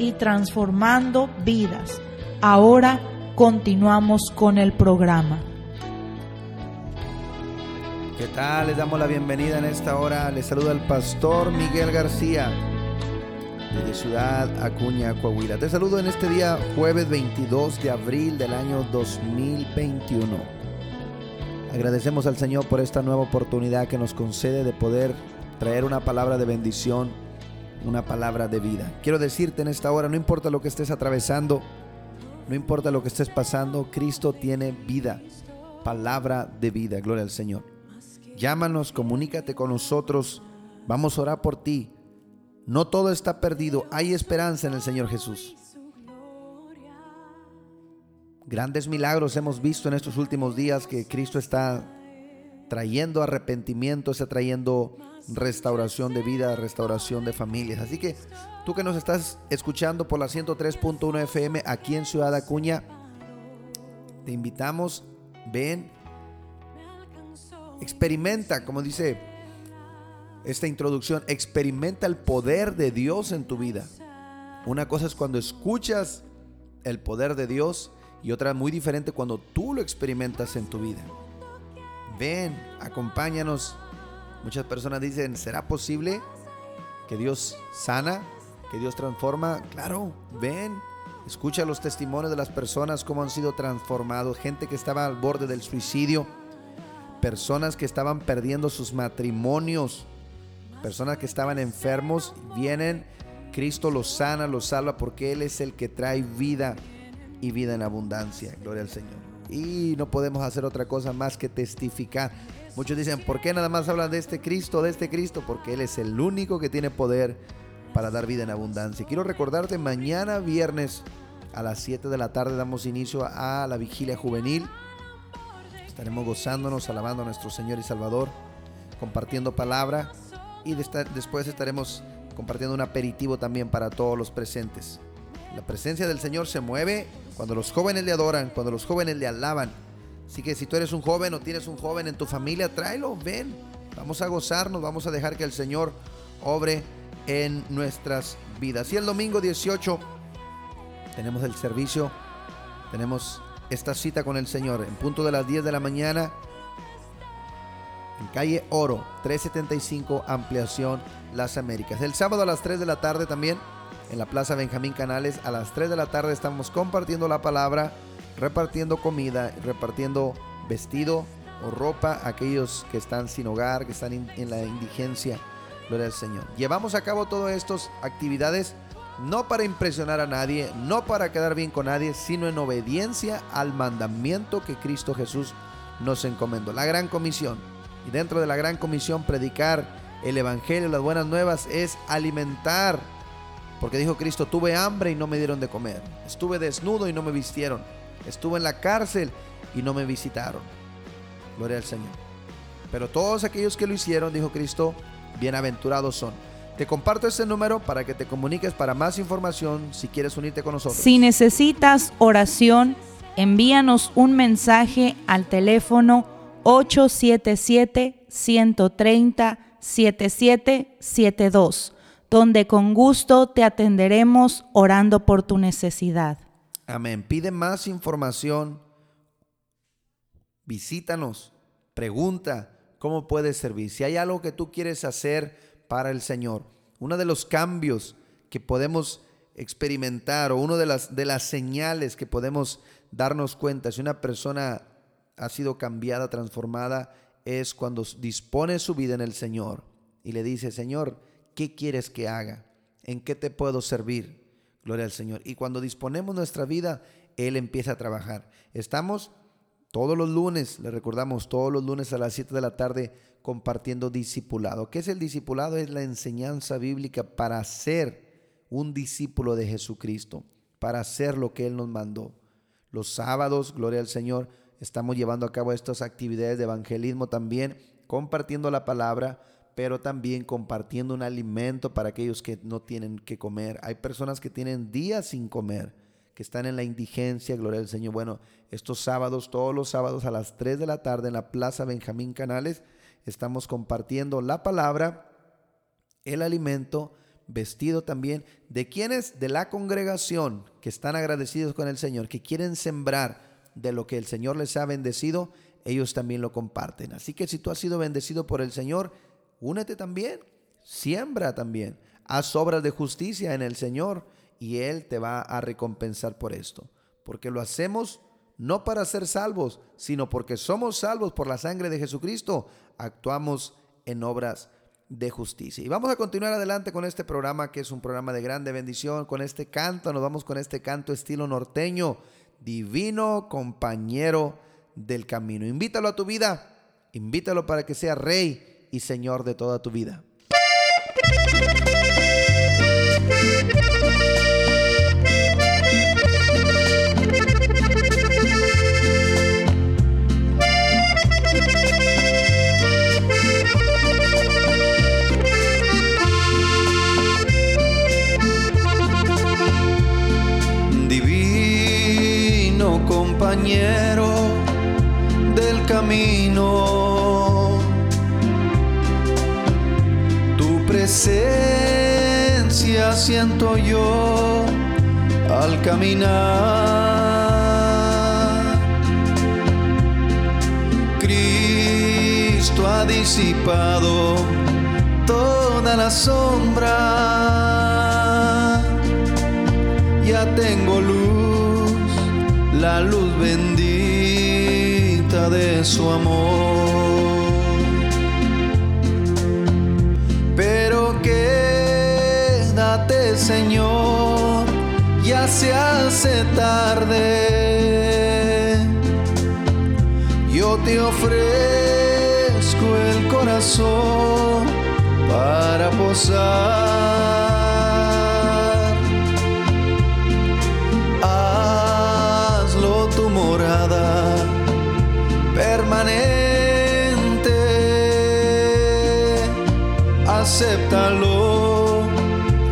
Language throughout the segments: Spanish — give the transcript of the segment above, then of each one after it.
y transformando vidas. Ahora continuamos con el programa. ¿Qué tal? Les damos la bienvenida en esta hora. Les saluda el pastor Miguel García desde Ciudad Acuña, Coahuila. Te saludo en este día jueves 22 de abril del año 2021. Agradecemos al Señor por esta nueva oportunidad que nos concede de poder traer una palabra de bendición, una palabra de vida. Quiero decirte en esta hora, no importa lo que estés atravesando, no importa lo que estés pasando, Cristo tiene vida, palabra de vida. Gloria al Señor. Llámanos, comunícate con nosotros. Vamos a orar por ti. No todo está perdido. Hay esperanza en el Señor Jesús. Grandes milagros hemos visto en estos últimos días que Cristo está trayendo arrepentimiento, está trayendo restauración de vida, restauración de familias. Así que tú que nos estás escuchando por la 103.1 FM aquí en Ciudad Acuña, te invitamos, ven, experimenta, como dice esta introducción, experimenta el poder de Dios en tu vida. Una cosa es cuando escuchas el poder de Dios y otra muy diferente cuando tú lo experimentas en tu vida. Ven, acompáñanos. Muchas personas dicen, ¿será posible que Dios sana, que Dios transforma? Claro, ven, escucha los testimonios de las personas, cómo han sido transformados, gente que estaba al borde del suicidio, personas que estaban perdiendo sus matrimonios, personas que estaban enfermos, vienen, Cristo los sana, los salva, porque Él es el que trae vida y vida en abundancia. Gloria al Señor. Y no podemos hacer otra cosa más que testificar. Muchos dicen, ¿por qué nada más hablan de este Cristo, de este Cristo? Porque Él es el único que tiene poder para dar vida en abundancia. Quiero recordarte, mañana viernes a las 7 de la tarde damos inicio a la vigilia juvenil. Estaremos gozándonos, alabando a nuestro Señor y Salvador, compartiendo palabra y después estaremos compartiendo un aperitivo también para todos los presentes. La presencia del Señor se mueve cuando los jóvenes le adoran, cuando los jóvenes le alaban. Así que si tú eres un joven o tienes un joven en tu familia, tráelo, ven. Vamos a gozarnos, vamos a dejar que el Señor obre en nuestras vidas. Y el domingo 18 tenemos el servicio, tenemos esta cita con el Señor en punto de las 10 de la mañana en calle Oro 375 Ampliación Las Américas. El sábado a las 3 de la tarde también en la Plaza Benjamín Canales a las 3 de la tarde estamos compartiendo la palabra, repartiendo comida, repartiendo vestido o ropa a aquellos que están sin hogar, que están en la indigencia. Gloria al Señor. Llevamos a cabo todas estas actividades no para impresionar a nadie, no para quedar bien con nadie, sino en obediencia al mandamiento que Cristo Jesús nos encomendó. La gran comisión. Y dentro de la gran comisión, predicar el Evangelio, las buenas nuevas, es alimentar. Porque dijo Cristo, tuve hambre y no me dieron de comer. Estuve desnudo y no me vistieron. Estuve en la cárcel y no me visitaron. Gloria al Señor. Pero todos aquellos que lo hicieron, dijo Cristo, bienaventurados son. Te comparto este número para que te comuniques para más información si quieres unirte con nosotros. Si necesitas oración, envíanos un mensaje al teléfono 877-130-7772, donde con gusto te atenderemos orando por tu necesidad. Amén. Pide más información. Visítanos. Pregunta cómo puedes servir. Si hay algo que tú quieres hacer para el Señor, uno de los cambios que podemos experimentar o una de las, de las señales que podemos darnos cuenta si una persona ha sido cambiada, transformada, es cuando dispone su vida en el Señor y le dice, Señor, ¿qué quieres que haga? ¿En qué te puedo servir? Gloria al Señor. Y cuando disponemos nuestra vida, Él empieza a trabajar. Estamos todos los lunes, le recordamos, todos los lunes a las 7 de la tarde compartiendo discipulado. ¿Qué es el discipulado? Es la enseñanza bíblica para ser un discípulo de Jesucristo, para hacer lo que Él nos mandó. Los sábados, gloria al Señor, estamos llevando a cabo estas actividades de evangelismo también, compartiendo la palabra, pero también compartiendo un alimento para aquellos que no tienen que comer. Hay personas que tienen días sin comer, que están en la indigencia, gloria al Señor. Bueno, estos sábados, todos los sábados a las 3 de la tarde en la Plaza Benjamín Canales, estamos compartiendo la palabra, el alimento, vestido también de quienes de la congregación que están agradecidos con el Señor, que quieren sembrar de lo que el Señor les ha bendecido, ellos también lo comparten. Así que si tú has sido bendecido por el Señor, únete también, siembra también, haz obras de justicia en el Señor y Él te va a recompensar por esto. Porque lo hacemos no para ser salvos, sino porque somos salvos por la sangre de Jesucristo, actuamos en obras de justicia. Y vamos a continuar adelante con este programa que es un programa de grande bendición, con este canto, nos vamos con este canto estilo norteño, divino compañero del camino. Invítalo a tu vida, invítalo para que sea rey y señor de toda tu vida. compañero del camino. Presencia siento yo al caminar. Cristo ha disipado toda la sombra. Ya tengo luz la luz bendita de su amor. Se hace tarde. Yo te ofrezco el corazón para posar. Acéptalo,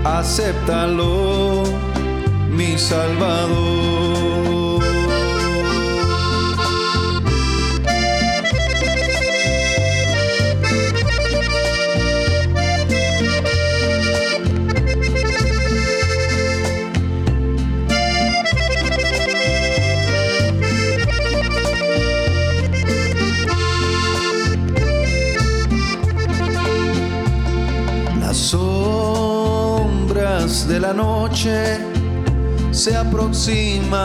acéptalo, mi Salvador. de la noche se aproximan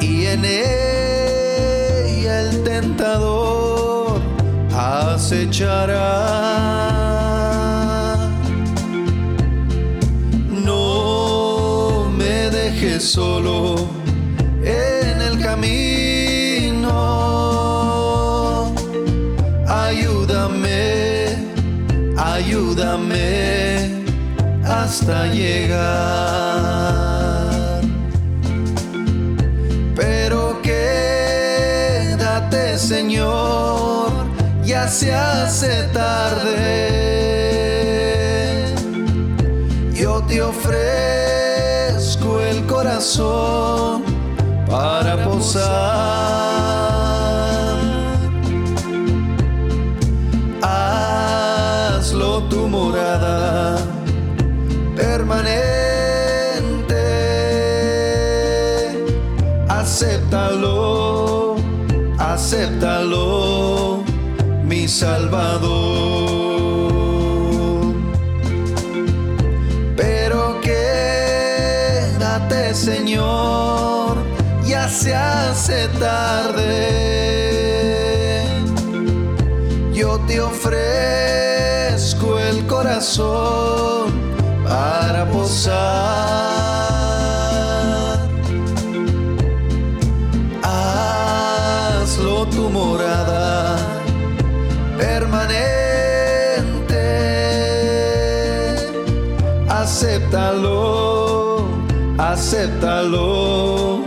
y en ella el tentador acechará. No me dejes solo en el camino, hasta llegar. Pero quédate, Señor, ya se hace tarde. Yo te ofrezco el corazón para posar Salvador. Pero quédate, Señor, ya se hace tarde. Yo te ofrezco el corazón para posar. Acéptalo acéptalo,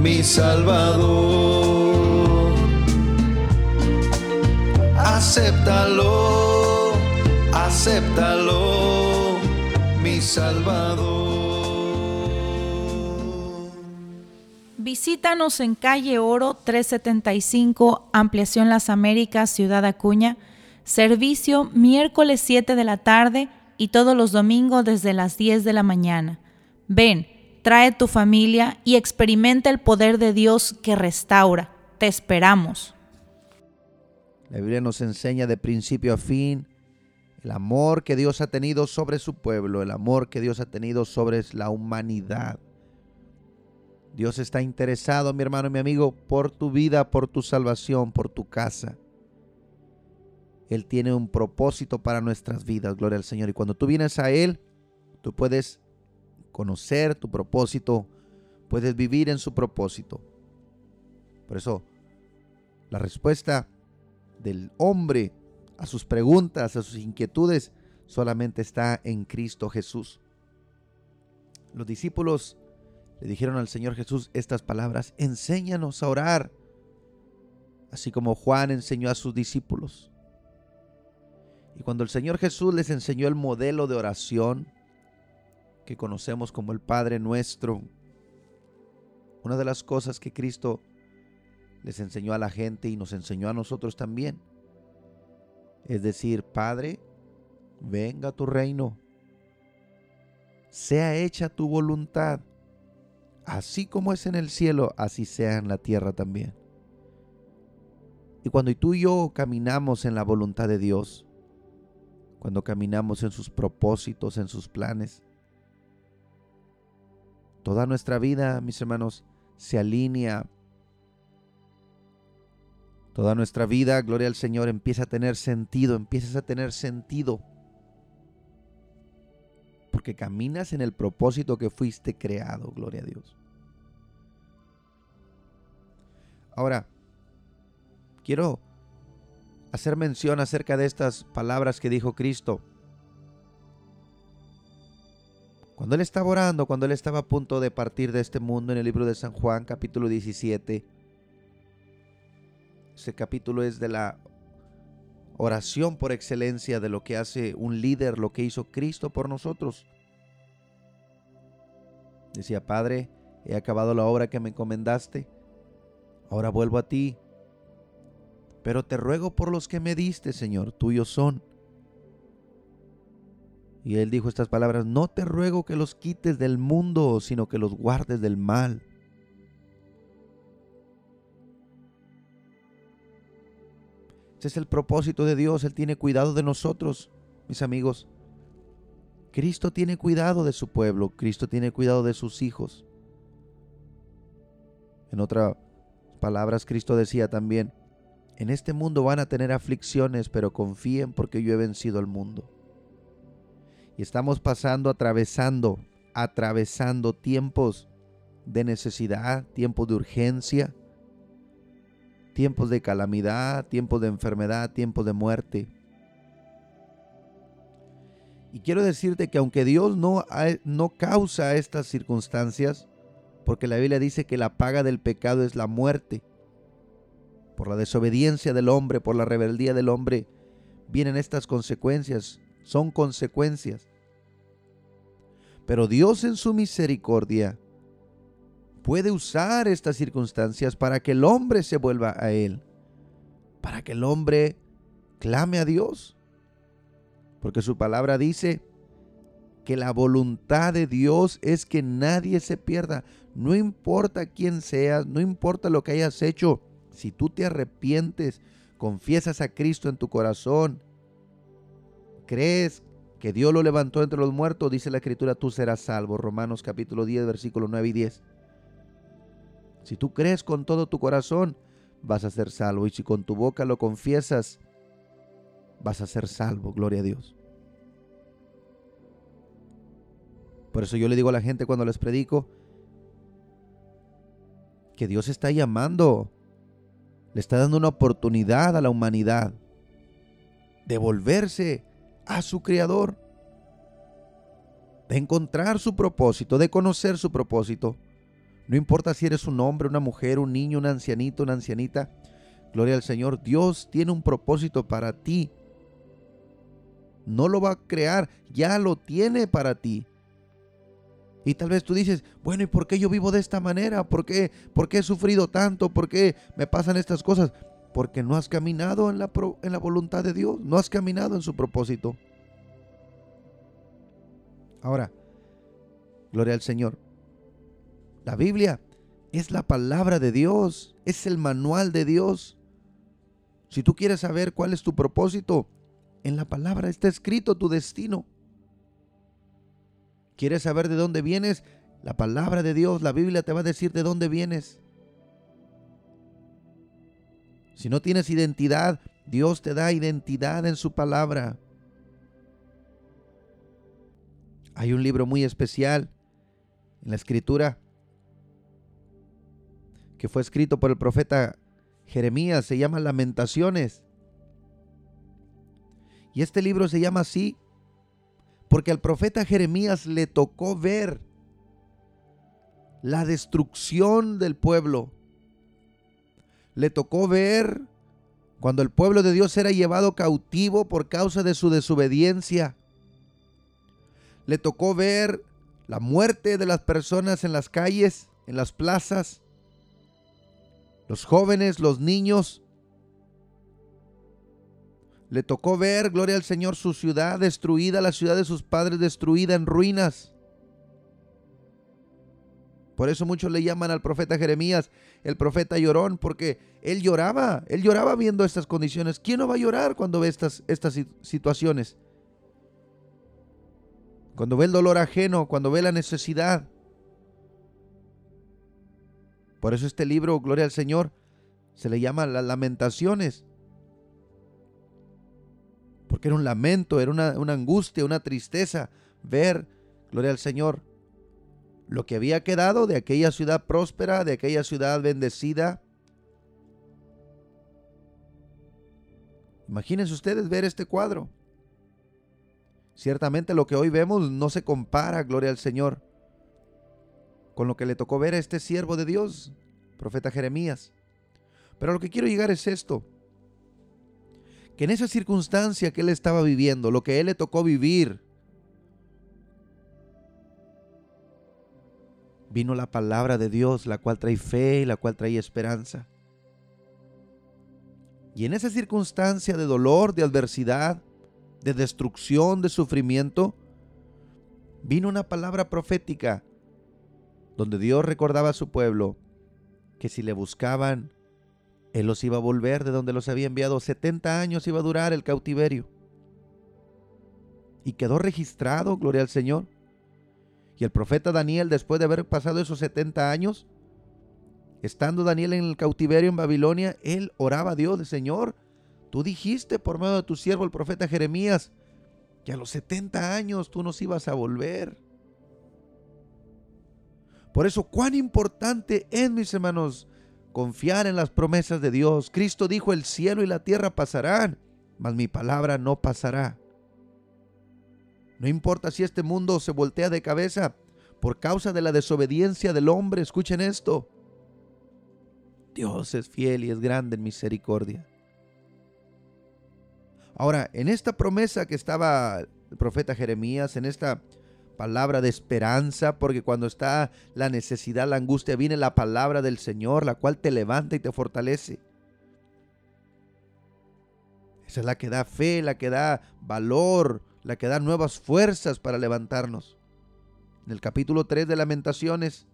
mi Salvador. Acéptalo, acéptalo, mi Salvador. Visítanos en calle Oro 375, Ampliación Las Américas, Ciudad Acuña. Servicio miércoles 7 de la tarde y todos los domingos desde las 10 de la mañana. Ven trae tu familia y experimenta el poder de Dios que restaura. Te esperamos. La Biblia nos enseña de principio a fin el amor que Dios ha tenido sobre su pueblo, el amor que Dios ha tenido sobre la humanidad. Dios está interesado, mi hermano mi amigo, por tu vida, por tu salvación, por tu casa. Él tiene un propósito para nuestras vidas, gloria al Señor. Y cuando tú vienes a Él, tú puedes conocer tu propósito, puedes vivir en su propósito. Por eso, la respuesta del hombre a sus preguntas, a sus inquietudes, solamente está en Cristo Jesús. Los discípulos le dijeron al Señor Jesús estas palabras, enséñanos a orar, así como Juan enseñó a sus discípulos. Y cuando el Señor Jesús les enseñó el modelo de oración, que conocemos como el Padre nuestro, una de las cosas que Cristo les enseñó a la gente y nos enseñó a nosotros también, es decir, Padre, venga tu reino, sea hecha tu voluntad, así como es en el cielo, así sea en la tierra también. Y cuando tú y yo caminamos en la voluntad de Dios, cuando caminamos en sus propósitos, en sus planes, Toda nuestra vida, mis hermanos, se alinea. Toda nuestra vida, gloria al Señor, empieza a tener sentido, empiezas a tener sentido. Porque caminas en el propósito que fuiste creado, gloria a Dios. Ahora, quiero hacer mención acerca de estas palabras que dijo Cristo. Cuando él estaba orando, cuando él estaba a punto de partir de este mundo en el libro de San Juan capítulo 17, ese capítulo es de la oración por excelencia de lo que hace un líder, lo que hizo Cristo por nosotros. Decía, Padre, he acabado la obra que me encomendaste, ahora vuelvo a ti, pero te ruego por los que me diste, Señor, tuyos son y él dijo estas palabras, no te ruego que los quites del mundo, sino que los guardes del mal. Ese es el propósito de Dios, Él tiene cuidado de nosotros, mis amigos. Cristo tiene cuidado de su pueblo, Cristo tiene cuidado de sus hijos. En otras palabras, Cristo decía también, en este mundo van a tener aflicciones, pero confíen porque yo he vencido al mundo. Y estamos pasando, atravesando, atravesando tiempos de necesidad, tiempos de urgencia, tiempos de calamidad, tiempos de enfermedad, tiempos de muerte. Y quiero decirte que aunque Dios no, no causa estas circunstancias, porque la Biblia dice que la paga del pecado es la muerte, por la desobediencia del hombre, por la rebeldía del hombre, vienen estas consecuencias son consecuencias. Pero Dios en su misericordia puede usar estas circunstancias para que el hombre se vuelva a Él, para que el hombre clame a Dios. Porque su palabra dice que la voluntad de Dios es que nadie se pierda. No importa quién seas, no importa lo que hayas hecho, si tú te arrepientes, confiesas a Cristo en tu corazón, crees que Dios lo levantó entre los muertos, dice la escritura, tú serás salvo. Romanos capítulo 10, versículos 9 y 10. Si tú crees con todo tu corazón, vas a ser salvo. Y si con tu boca lo confiesas, vas a ser salvo. Gloria a Dios. Por eso yo le digo a la gente cuando les predico que Dios está llamando, le está dando una oportunidad a la humanidad de volverse a su Creador, de encontrar su propósito, de conocer su propósito. No importa si eres un hombre, una mujer, un niño, un ancianito, una ancianita. Gloria al Señor. Dios tiene un propósito para ti. No lo va a crear, ya lo tiene para ti. Y tal vez tú dices, bueno, ¿y por qué yo vivo de esta manera? ¿Por qué, ¿Por qué he sufrido tanto? ¿Por qué me pasan estas cosas? Porque no has caminado en la, en la voluntad de Dios, no has caminado en su propósito. Ahora, gloria al Señor. La Biblia es la palabra de Dios, es el manual de Dios. Si tú quieres saber cuál es tu propósito, en la palabra está escrito tu destino. ¿Quieres saber de dónde vienes? La palabra de Dios, la Biblia te va a decir de dónde vienes. Si no tienes identidad, Dios te da identidad en su palabra. Hay un libro muy especial en la escritura que fue escrito por el profeta Jeremías, se llama Lamentaciones. Y este libro se llama así porque al profeta Jeremías le tocó ver la destrucción del pueblo. Le tocó ver cuando el pueblo de Dios era llevado cautivo por causa de su desobediencia. Le tocó ver la muerte de las personas en las calles, en las plazas los jóvenes, los niños. Le tocó ver, gloria al Señor, su ciudad destruida, la ciudad de sus padres destruida en ruinas. Por eso muchos le llaman al profeta Jeremías el profeta llorón, porque él lloraba, él lloraba viendo estas condiciones. ¿Quién no va a llorar cuando ve estas, estas situaciones? Cuando ve el dolor ajeno, cuando ve la necesidad. Por eso este libro, Gloria al Señor, se le llama las lamentaciones. Porque era un lamento, era una, angustia, una tristeza ver, Gloria al Señor, lo que había quedado de aquella ciudad próspera, de aquella ciudad bendecida. Imagínense ustedes ver este cuadro. Ciertamente lo que hoy vemos no se compara, gloria al Señor, con lo que le tocó ver a este siervo de Dios, profeta Jeremías. Pero lo que quiero llegar es esto, que en esa circunstancia que él estaba viviendo, lo que él le tocó vivir, vino la palabra de Dios, la cual trae fe y la cual trae esperanza. Y en esa circunstancia de dolor, de adversidad, de destrucción, de sufrimiento, vino una palabra profética donde Dios recordaba a su pueblo que si le buscaban, Él los iba a volver de donde los había enviado. 70 años iba a durar el cautiverio. Y quedó registrado, gloria al Señor. Y el profeta Daniel, después de haber pasado esos 70 años, estando Daniel en el cautiverio en Babilonia, él oraba a Dios, Señor, tú dijiste por medio de tu siervo el profeta Jeremías, que a los 70 años tú nos ibas a volver. Por eso, cuán importante es, mis hermanos, confiar en las promesas de Dios. Cristo dijo, el cielo y la tierra pasarán, mas mi palabra no pasará. No importa si este mundo se voltea de cabeza por causa de la desobediencia del hombre, escuchen esto. Dios es fiel y es grande en misericordia. Ahora, en esta promesa que estaba el profeta Jeremías, en esta palabra de esperanza, porque cuando está la necesidad, la angustia, viene la palabra del Señor, la cual te levanta y te fortalece. Esa es la que da fe, la que da valor, la que da nuevas fuerzas para levantarnos. En el capítulo 3 de Lamentaciones,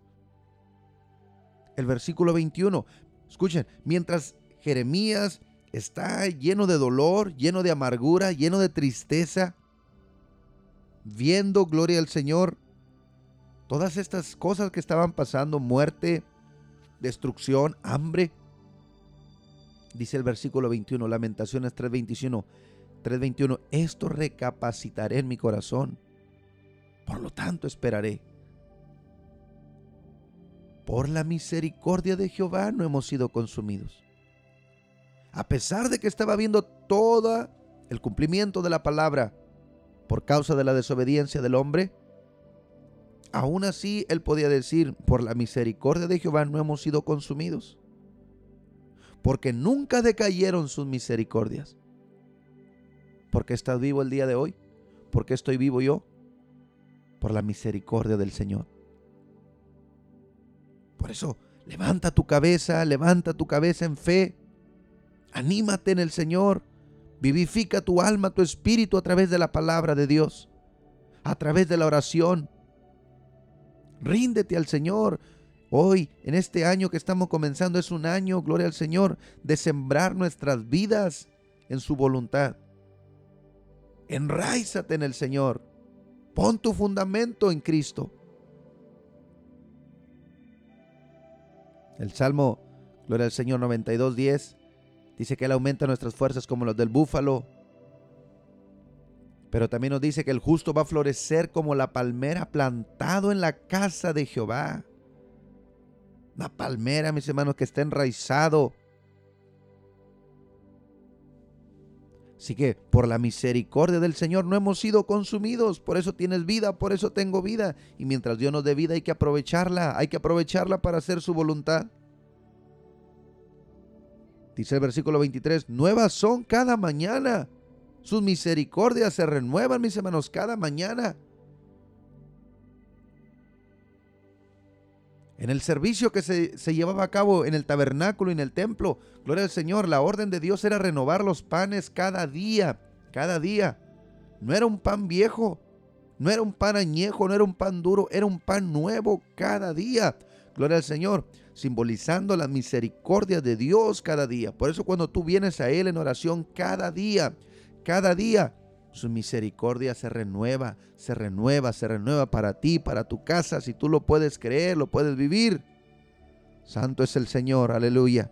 el versículo 21, escuchen, mientras Jeremías está lleno de dolor, lleno de amargura, lleno de tristeza, viendo, gloria al Señor, todas estas cosas que estaban pasando, muerte, destrucción, hambre. Dice el versículo 21, Lamentaciones 3:21, 3:21, esto recapacitaré en mi corazón, por lo tanto esperaré. Por la misericordia de Jehová no hemos sido consumidos. A pesar de que estaba viendo todo el cumplimiento de la palabra por causa de la desobediencia del hombre, aún así él podía decir, por la misericordia de Jehová no hemos sido consumidos. Porque nunca decayeron sus misericordias. Porque estás vivo el día de hoy. Porque estoy vivo yo. Por la misericordia del Señor. Por eso, levanta tu cabeza, levanta tu cabeza en fe. Anímate en el Señor. Vivifica tu alma, tu espíritu a través de la palabra de Dios, a través de la oración. Ríndete al Señor. Hoy, en este año que estamos comenzando, es un año, gloria al Señor, de sembrar nuestras vidas en su voluntad. Enraízate en el Señor. Pon tu fundamento en Cristo. El Salmo, Gloria al Señor 92.10, dice que Él aumenta nuestras fuerzas como las del búfalo. Pero también nos dice que el justo va a florecer como la palmera plantado en la casa de Jehová. Una palmera, mis hermanos, que está enraizado. Así que por la misericordia del Señor no hemos sido consumidos. Por eso tienes vida, por eso tengo vida. Y mientras Dios nos dé vida hay que aprovecharla. Hay que aprovecharla para hacer su voluntad. Dice el versículo 23, nuevas son cada mañana. Sus misericordias se renuevan, mis hermanos, cada mañana. En el servicio que se, se, llevaba a cabo en el tabernáculo y en el templo, gloria al Señor, la orden de Dios era renovar los panes cada día, cada día. No era un pan viejo, no era un pan añejo, no era un pan duro, era un pan nuevo cada día. Gloria al Señor, simbolizando la misericordia de Dios cada día. Por eso cuando tú vienes a Él en oración cada día, cada día, su misericordia se renueva, se renueva, se renueva para ti, para tu casa. Si tú lo puedes creer, lo puedes vivir. Santo es el Señor, aleluya.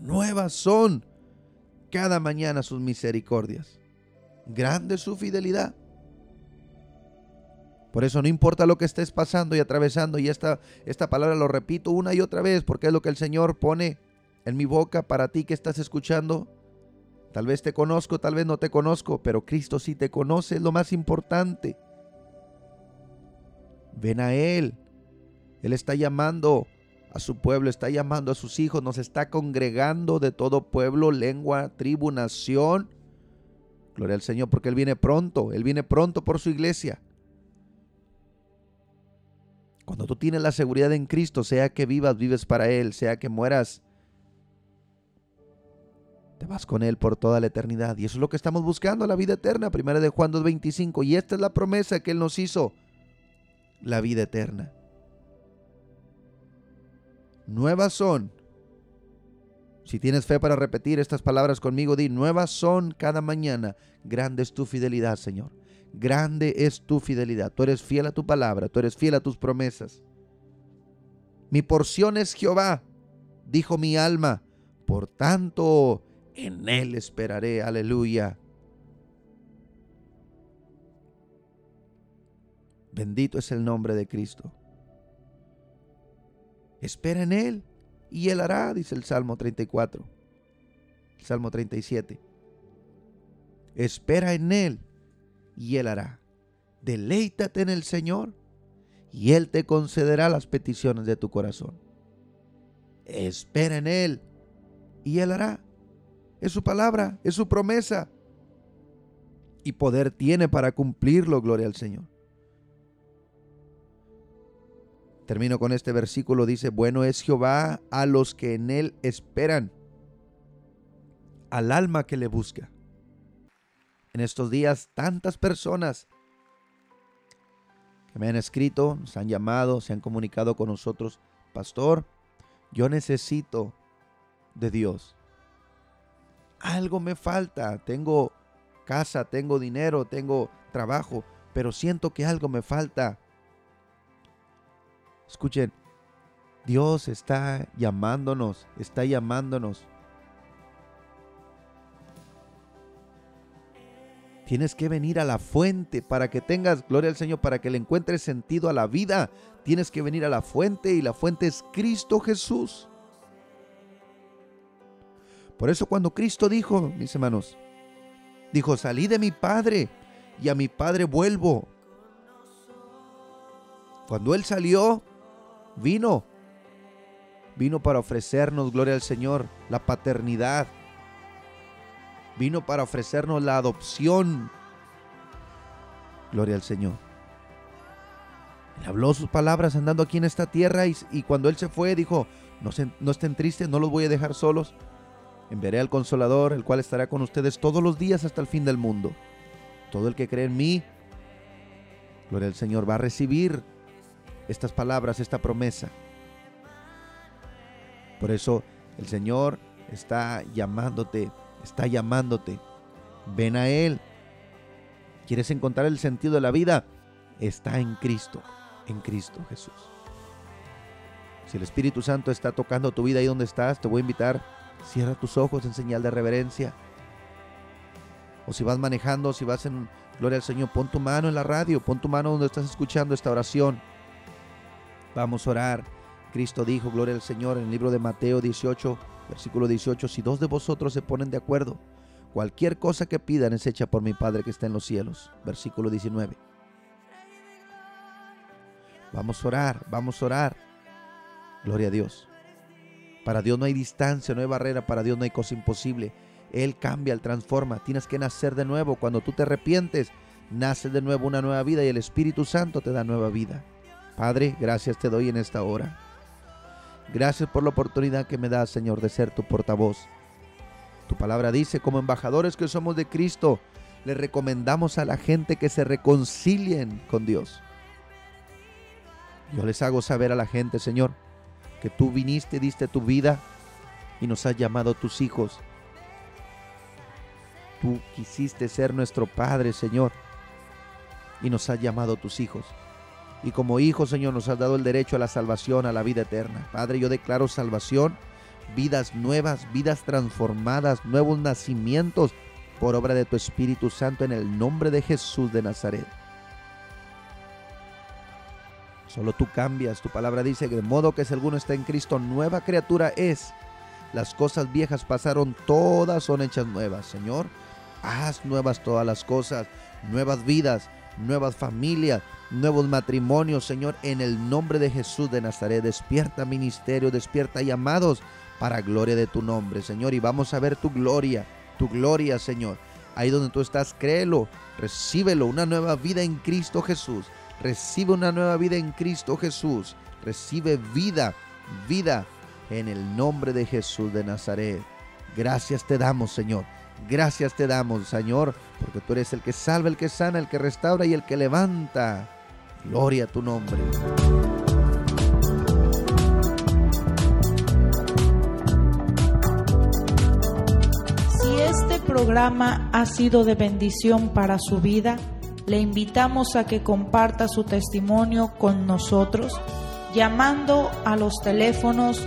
Nuevas son cada mañana sus misericordias. Grande su fidelidad. Por eso no importa lo que estés pasando y atravesando, y esta, esta palabra lo repito una y otra vez, porque es lo que el Señor pone en mi boca para ti que estás escuchando. Tal vez te conozco, tal vez no te conozco, pero Cristo sí te conoce, es lo más importante. Ven a Él. Él está llamando a su pueblo, está llamando a sus hijos, nos está congregando de todo pueblo, lengua, tribu, nación. Gloria al Señor, porque Él viene pronto, Él viene pronto por su iglesia. Cuando tú tienes la seguridad en Cristo, sea que vivas, vives para Él, sea que mueras, te vas con Él por toda la eternidad. Y eso es lo que estamos buscando, la vida eterna. Primera de Juan 2.25. Y esta es la promesa que Él nos hizo, la vida eterna. Nuevas son. Si tienes fe para repetir estas palabras conmigo, di, nuevas son cada mañana. Grande es tu fidelidad, Señor grande es tu fidelidad. Tú eres fiel a tu palabra, tú eres fiel a tus promesas. Mi porción es Jehová, dijo mi alma, por tanto en él esperaré, aleluya. Bendito es el nombre de Cristo. Espera en Él y Él hará, dice el Salmo 34, el Salmo 37. Espera en Él y Él hará. Deleítate en el Señor y Él te concederá las peticiones de tu corazón. Espera en Él y Él hará. Es su palabra, es su promesa. Y poder tiene para cumplirlo, gloria al Señor. Termino con este versículo, dice, bueno es Jehová a los que en Él esperan, al alma que le busca en estos días tantas personas que me han escrito, se han llamado, se han comunicado con nosotros. Pastor, yo necesito de Dios. Algo me falta. Tengo casa, tengo dinero, tengo trabajo, pero siento que algo me falta. Escuchen, Dios está llamándonos, está llamándonos. Tienes que venir a la fuente para que tengas, gloria al Señor, para que le encuentres sentido a la vida. Tienes que venir a la fuente y la fuente es Cristo Jesús. Por eso cuando Cristo dijo, mis hermanos, dijo, salí de mi Padre y a mi Padre vuelvo. Cuando Él salió, vino. Vino para ofrecernos, gloria al Señor, la paternidad. Vino para ofrecernos la adopción. Gloria al Señor. Él habló sus palabras andando aquí en esta tierra y, cuando Él se fue dijo, no, no estén tristes, no los voy a dejar solos. Enviaré al consolador, el cual estará con ustedes todos los días hasta el fin del mundo. Todo el que cree en mí, gloria al Señor, va a recibir estas palabras, esta promesa. Por eso el Señor está llamándote, está llamándote. Ven a Él. ¿Quieres encontrar el sentido de la vida? Está en Cristo, en Cristo Jesús. Si el Espíritu Santo está tocando tu vida ahí donde estás, te voy a invitar, cierra tus ojos en señal de reverencia. O si vas manejando, si vas en gloria al Señor, pon tu mano en la radio, pon tu mano donde estás escuchando esta oración. Vamos a orar. Cristo dijo, gloria al Señor, en el libro de Mateo 18, versículo 18, si dos de vosotros se ponen de acuerdo, cualquier cosa que pidan es hecha por mi Padre que está en los cielos. Versículo 19. Vamos a orar, vamos a orar. Gloria a Dios. Para Dios no hay distancia, no hay barrera, para Dios no hay cosa imposible. Él cambia, Él transforma. Tienes que nacer de nuevo. Cuando tú te arrepientes, nace de nuevo una nueva vida y el Espíritu Santo te da nueva vida. Padre, gracias te doy en esta hora. Gracias por la oportunidad que me das, Señor, de ser tu portavoz. Tu palabra dice, como embajadores que somos de Cristo, le recomendamos a la gente que se reconcilien con Dios. Yo les hago saber a la gente, Señor, que tú viniste, diste tu vida y nos has llamado tus hijos. Tú quisiste ser nuestro Padre, Señor, y nos has llamado tus hijos. Y como hijos, Señor, nos has dado el derecho a la salvación, a la vida eterna. Padre, yo declaro salvación, vidas nuevas, vidas transformadas, nuevos nacimientos por obra de tu Espíritu Santo en el nombre de Jesús de Nazaret. Solo tú cambias. Tu palabra dice que de modo que si alguno está en Cristo, nueva criatura es. Las cosas viejas pasaron, todas son hechas nuevas. Señor, haz nuevas todas las cosas, nuevas vidas, nuevas familias, nuevos matrimonios, Señor, en el nombre de Jesús de Nazaret. Despierta ministerio, despierta llamados para gloria de tu nombre, Señor. Y vamos a ver tu gloria, tu gloria, Señor. Ahí donde tú estás, créelo, recíbelo, una nueva vida en Cristo Jesús. Recibe una nueva vida en Cristo Jesús. Recibe vida, vida en el nombre de Jesús de Nazaret. Gracias te damos, Señor. Gracias te damos, Señor, porque tú eres el que salva, el que sana, el que restaura y el que levanta. Gloria a tu nombre. Si este programa ha sido de bendición para su vida, le invitamos a que comparta su testimonio con nosotros llamando a los teléfonos